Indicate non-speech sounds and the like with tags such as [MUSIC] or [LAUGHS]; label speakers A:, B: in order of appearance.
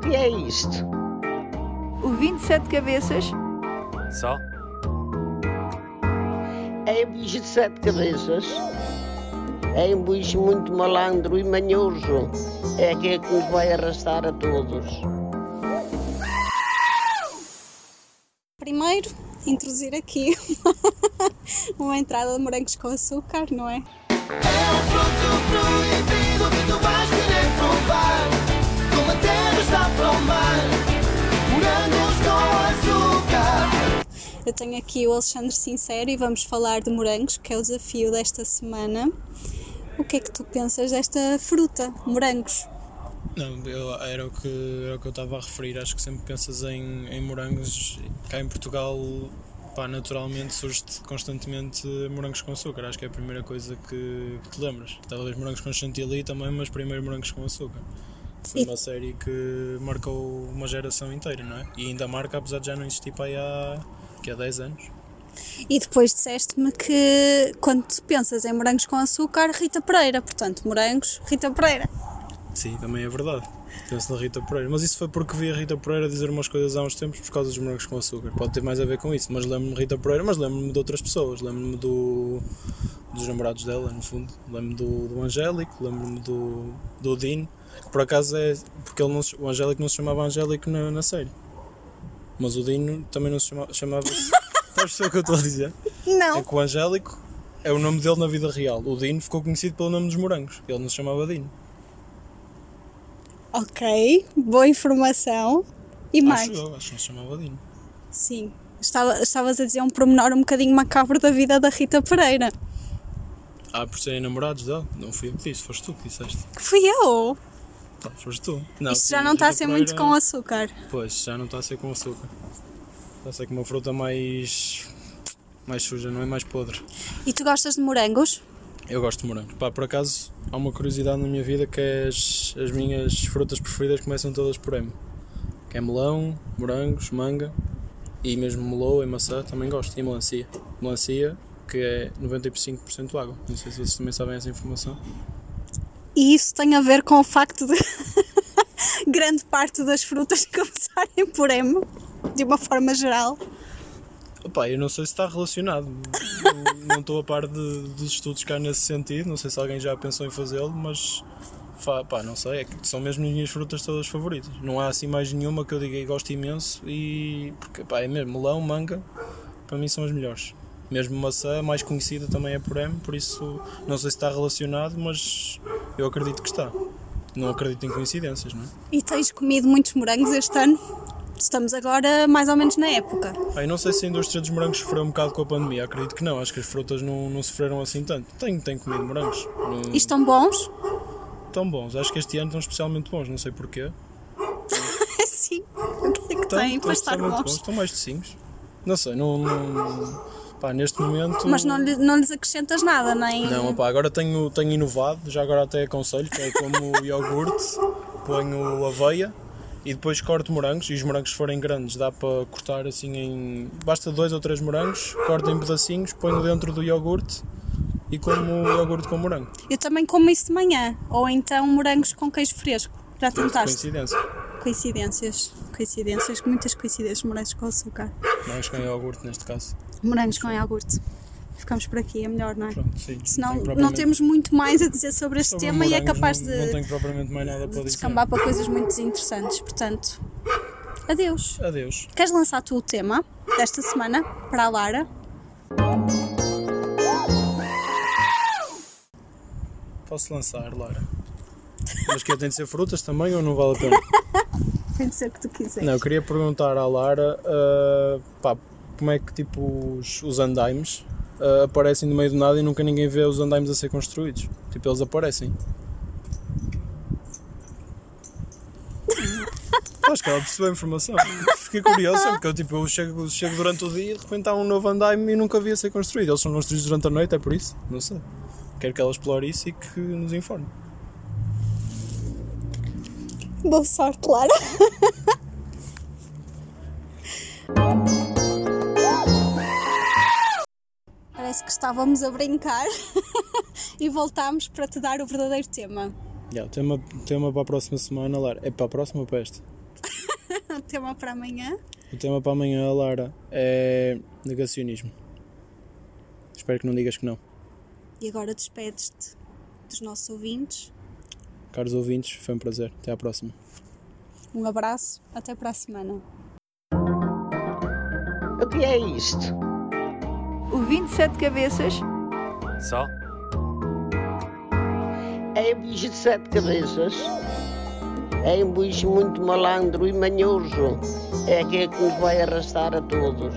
A: o que é isto?
B: O 27 cabeças
C: Só?
A: É um bicho de sete cabeças. É um bicho muito malandro e manhoso. É aquele que nos vai arrastar a todos.
D: Primeiro, introduzir aqui [LAUGHS] uma entrada de morangos com açúcar, não é?
E: É um fruto proibido
D: Eu tenho aqui o Alexandre Sincero e vamos falar de morangos, que é o desafio desta semana. O que é que tu pensas desta fruta, morangos?
F: Não, eu- era, o que, era o que eu estava a referir. Acho que sempre pensas em, em morangos. Cá em Portugal, pá, naturalmente surge constantemente morangos com açúcar. Acho que é a primeira coisa que, que te lembras. Talvez morangos com chantilly também, mas primeiro morangos com açúcar. Foi
D: E-
F: uma série que marcou uma geração inteira, não é? E ainda marca, apesar de já não existir para aí há, que há 10 anos.
D: E depois disseste-me que quando pensas em morangos com açúcar, Rita Pereira. Portanto, morangos, Rita Pereira.
F: Sim, também é verdade. Penso na Rita Pereira. Mas isso foi porque vi a Rita Pereira dizer umas coisas há uns tempos por causa dos morangos com açúcar. Pode ter mais a ver com isso. Mas lembro-me de Rita Pereira, mas lembro-me de outras pessoas. Lembro-me do, dos namorados dela, no fundo. Lembro-me do, do Angélico, lembro-me do, do Dino. Que por acaso é. Porque ele não o Angélico não se chamava Angélico na, na série. Mas o Dino também não se chama, chamava-se. [LAUGHS] Estás a o que eu estou a dizer? É
D: Não.
F: que o Angélico é o nome dele na vida real. O Dino ficou conhecido pelo nome dos morangos. Ele não se chamava Dino.
D: Ok, boa informação. E mais?
F: Acho eu, acho que não se chamava Dino.
D: Sim. Estava, estavas a dizer um pormenor um bocadinho macabro da vida da Rita Pereira.
F: Ah, por serem namorados dela? Não fui eu que disse, foste tu que disseste.
D: Fui eu.
F: Tá, foste tu. Não,
D: Isto já não está a ser muito com açúcar.
F: Pois, já não está a ser com açúcar. Está a ser com uma fruta mais. mais suja, não é mais podre.
D: E tu gostas de morangos?
F: Eu gosto de morango. Pá, por acaso, há uma curiosidade na minha vida que é as, as minhas frutas preferidas começam todas por M. Que é melão, morangos, manga e mesmo meloa e maçã também gosto. E melancia. Melancia, que é 95% água. Não sei se vocês também sabem essa informação.
D: E isso tem a ver com o facto de [LAUGHS] grande parte das frutas [LAUGHS] começarem por M, de uma forma geral.
F: Opa, eu não sei se está relacionado. Não- estou a par de- dos estudos cá nesse sentido. Não sei se alguém já pensou em fazê-lo, mas pá, não sei. É que são mesmo as minhas frutas todas favoritas. Não há assim mais nenhuma que eu diga que gosto imenso. E porque pá, é mesmo melão, manga, para mim são as melhores. Mesmo maçã, mais conhecida também é por M, por isso não sei se está relacionado, mas eu acredito que está. Não acredito em coincidências, não é?
D: E tens comido muitos morangos este ano? Estamos agora mais ou menos na época.
F: Ah, eu não sei se a indústria dos morangos sofreu um bocado com a pandemia, acredito que não, acho que as frutas não, não sofreram assim tanto. Tenho, tenho comido morangos. Não,
D: E estão bons?
F: Estão bons, acho que este ano estão especialmente bons, não sei porquê. [LAUGHS]
D: Sim. O que é que
F: Estão,
D: têm para estar
F: bons,
D: bons?
F: estão mais docinhos. Não sei, não. não pá, neste momento.
D: Mas não, lhe- não lhes acrescentas nada, nem.
F: Não, opá, agora tenho, tenho inovado, já agora até aconselho, que é como iogurte, ponho aveia e depois corto morangos, e os morangos se forem grandes dá para cortar assim em... basta dois ou três morangos, corto em pedacinhos, ponho dentro do iogurte e como iogurte com morango.
D: Eu também como isso de manhã. Ou então morangos com queijo fresco. Já tentaste?
F: Coincidência.
D: Coincidências. Coincidências, muitas coincidências. Morangos com açúcar.
F: Morangos com iogurte neste caso.
D: Morangos com iogurte. Ficamos por aqui, é melhor, não é?
F: Pronto, sim.
D: Senão não
F: propriamente-
D: temos muito mais a dizer sobre este
F: sobre
D: tema e é capaz
F: não,
D: de,
F: Não tenho propriamente mais nada para
D: de
F: dizer.
D: descambar para coisas muito desinteressantes. Portanto, adeus.
F: Adeus.
D: Queres lançar tu o tema desta semana para a Lara?
F: Posso lançar, Lara. Mas que tem de ser frutas também ou não vale a pena? [LAUGHS]
D: Tem de ser o que tu quiseres.
F: Não, eu queria perguntar à Lara ah, pá, como é que tipo os, os andaimes ah, aparecem no meio do nada e nunca ninguém vê os andaimes a ser construídos. Tipo, eles aparecem. Acho que ela percebeu a informação. Fiquei curioso, porque eu, tipo, eu chego, chego durante o dia e de repente há um novo andaime e nunca vi a ser construído. Eles são construídos durante a noite, é por isso? Não sei. Quero que ela explore isso e que nos informe.
D: Boa sorte, Lara. Parece que estávamos a brincar [LAUGHS] e voltámos para te dar o verdadeiro tema.
F: Yeah, tema, tema para a próxima semana, Lara. É para a próxima ou para esta?
D: o [LAUGHS] tema para amanhã?
F: O tema para amanhã, Lara, é negacionismo. Espero que não digas que não.
D: E agora despedes-te dos nossos ouvintes.
F: Caros ouvintes, foi um prazer. Até à próxima.
D: Um abraço, até para a semana.
A: O que é isto?
B: O 27 cabeças
C: Só?
A: É um bicho de sete cabeças. É um bicho muito malandro e manhoso. É aquele que nos vai arrastar a todos.